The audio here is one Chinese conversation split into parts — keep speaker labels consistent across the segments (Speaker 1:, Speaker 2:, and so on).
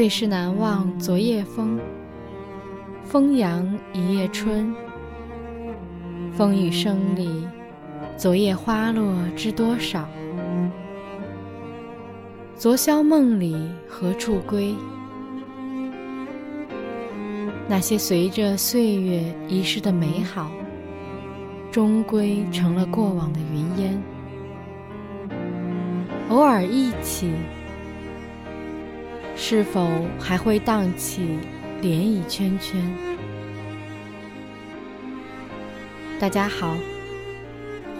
Speaker 1: 最是难忘昨夜风，风扬一夜春。风雨声里，昨夜花落知多少？昨宵梦里何处归？那些随着岁月遗失的美好，终归成了过往的云烟。偶尔忆起，是否还会荡起涟漪圈圈？大家好，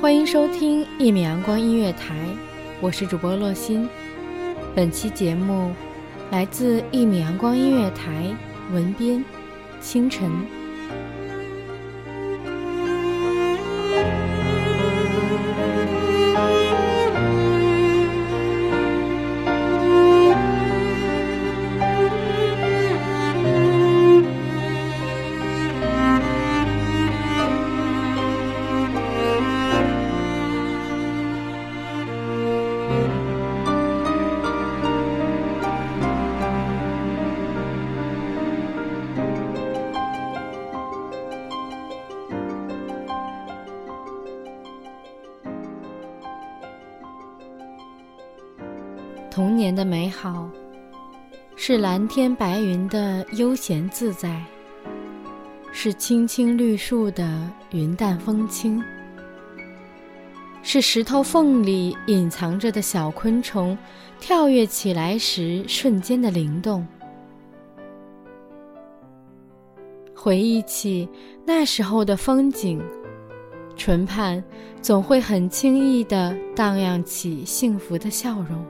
Speaker 1: 欢迎收听一米阳光音乐台，我是主播洛心。本期节目来自一米阳光音乐台文编。清晨。童年的美好，是蓝天白云的悠闲自在，是青青绿树的云淡风轻，是石头缝里隐藏着的小昆虫跳跃起来时瞬间的灵动。回忆起那时候的风景，唇畔总会很轻易地荡漾起幸福的笑容。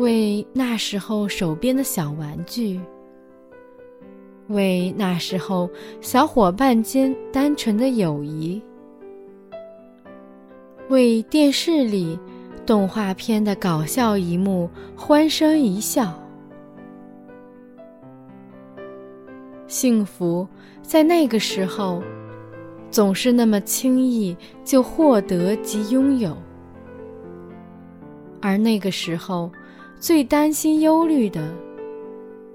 Speaker 1: 为那时候手边的小玩具，为那时候小伙伴间单纯的友谊，为电视里动画片的搞笑一幕欢声一笑。幸福在那个时候，总是那么轻易就获得及拥有，而那个时候。最担心、忧虑的，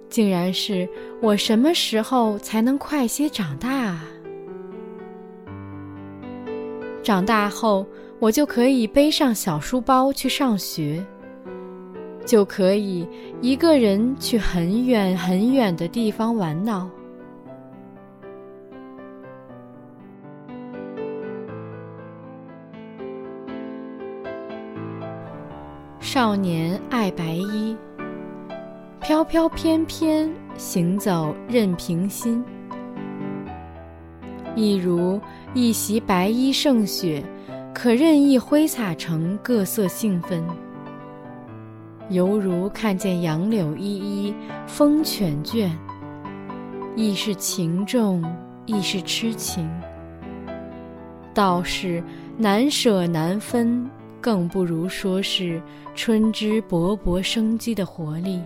Speaker 1: 竟然是我什么时候才能快些长大啊？长大后，我就可以背上小书包去上学，就可以一个人去很远很远的地方玩闹。少年爱白衣，飘飘翩翩行走任凭心。一如一袭白衣胜雪，可任意挥洒成各色兴奋；犹如看见杨柳依依风犬倦，亦是情重，亦是痴情。道是难舍难分。更不如说是春之勃勃生机的活力。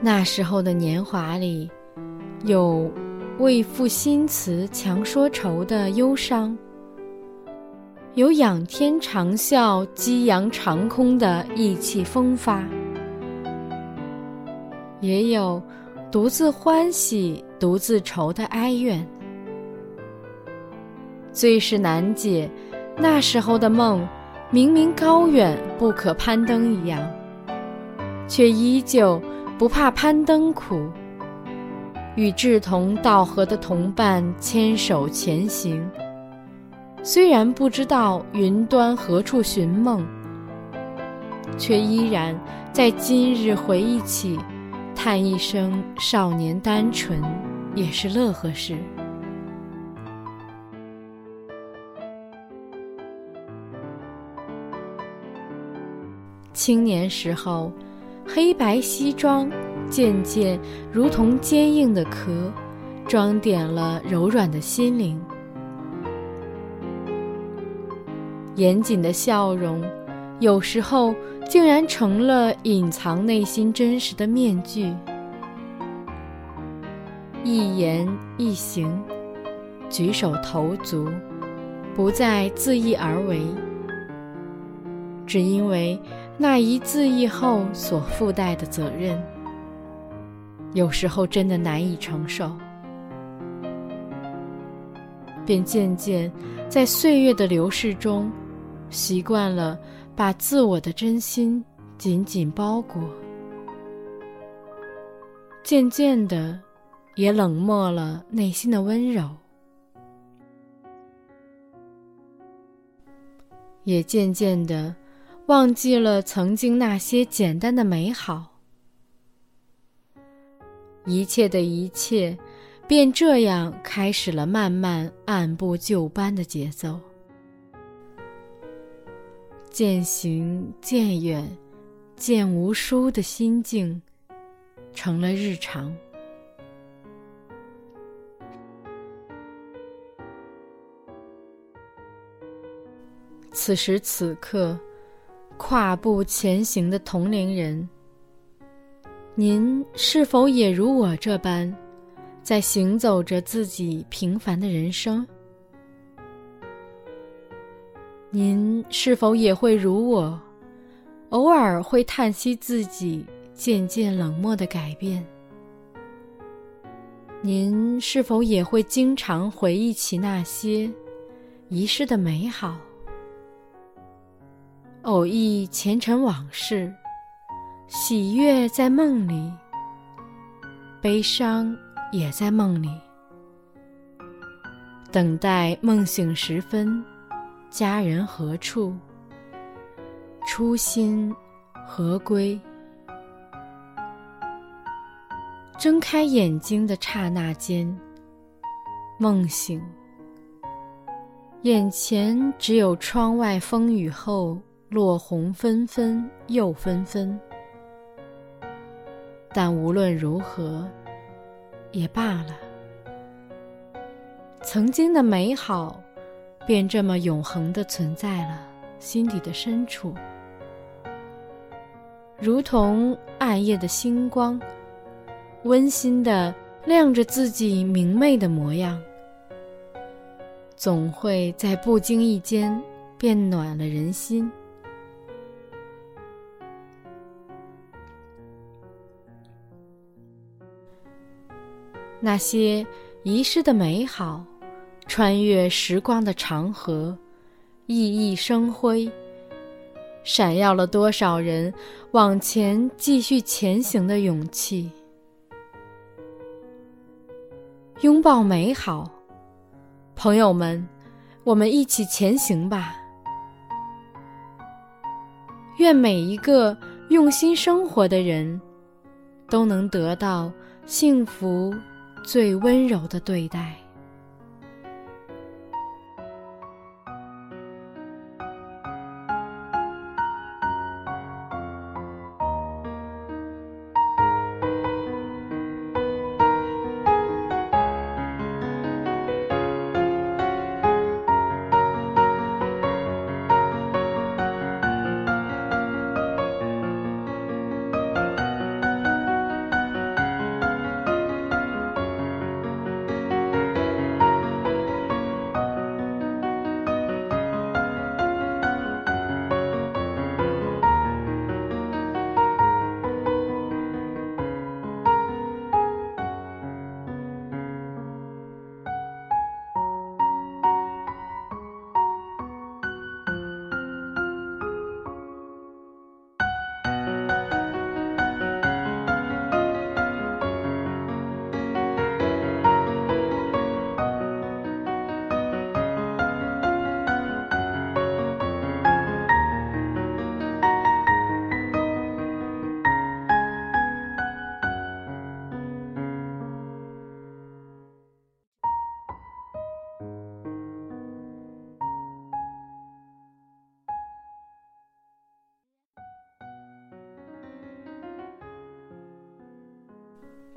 Speaker 1: 那时候的年华里，有为赋新词强说愁的忧伤，有仰天长啸、激扬长空的意气风发，也有独自欢喜、独自愁的哀怨。最是难解，那时候的梦，明明高远不可攀登一样，却依旧不怕攀登苦。与志同道合的同伴牵手前行，虽然不知道云端何处寻梦，却依然在今日回忆起，叹一声少年单纯，也是乐呵事。青年时候，黑白西装。渐渐如同坚硬的壳，装点了柔软的心灵。严谨的笑容，有时候竟然成了隐藏内心真实的面具。一言一行，举手投足，不再自意而为，只因为那一自意后所附带的责任。有时候真的难以承受，便渐渐在岁月的流逝中，习惯了把自我的真心紧紧包裹，渐渐的也冷漠了内心的温柔，也渐渐的忘记了曾经那些简单的美好。一切的一切，便这样开始了慢慢按部就班的节奏，渐行渐远，渐无书的心境，成了日常。此时此刻，跨步前行的同龄人。您是否也如我这般，在行走着自己平凡的人生？您是否也会如我，偶尔会叹息自己渐渐冷漠的改变？您是否也会经常回忆起那些遗失的美好，偶忆前尘往事？喜悦在梦里，悲伤也在梦里。等待梦醒时分，家人何处？初心何归？睁开眼睛的刹那间，梦醒，眼前只有窗外风雨后落红纷纷又纷纷。但无论如何，也罢了。曾经的美好，便这么永恒的存在了心底的深处，如同暗夜的星光，温馨的亮着自己明媚的模样，总会在不经意间变暖了人心。那些遗失的美好，穿越时光的长河，熠熠生辉，闪耀了多少人往前继续前行的勇气。拥抱美好，朋友们，我们一起前行吧！愿每一个用心生活的人，都能得到幸福。最温柔的对待。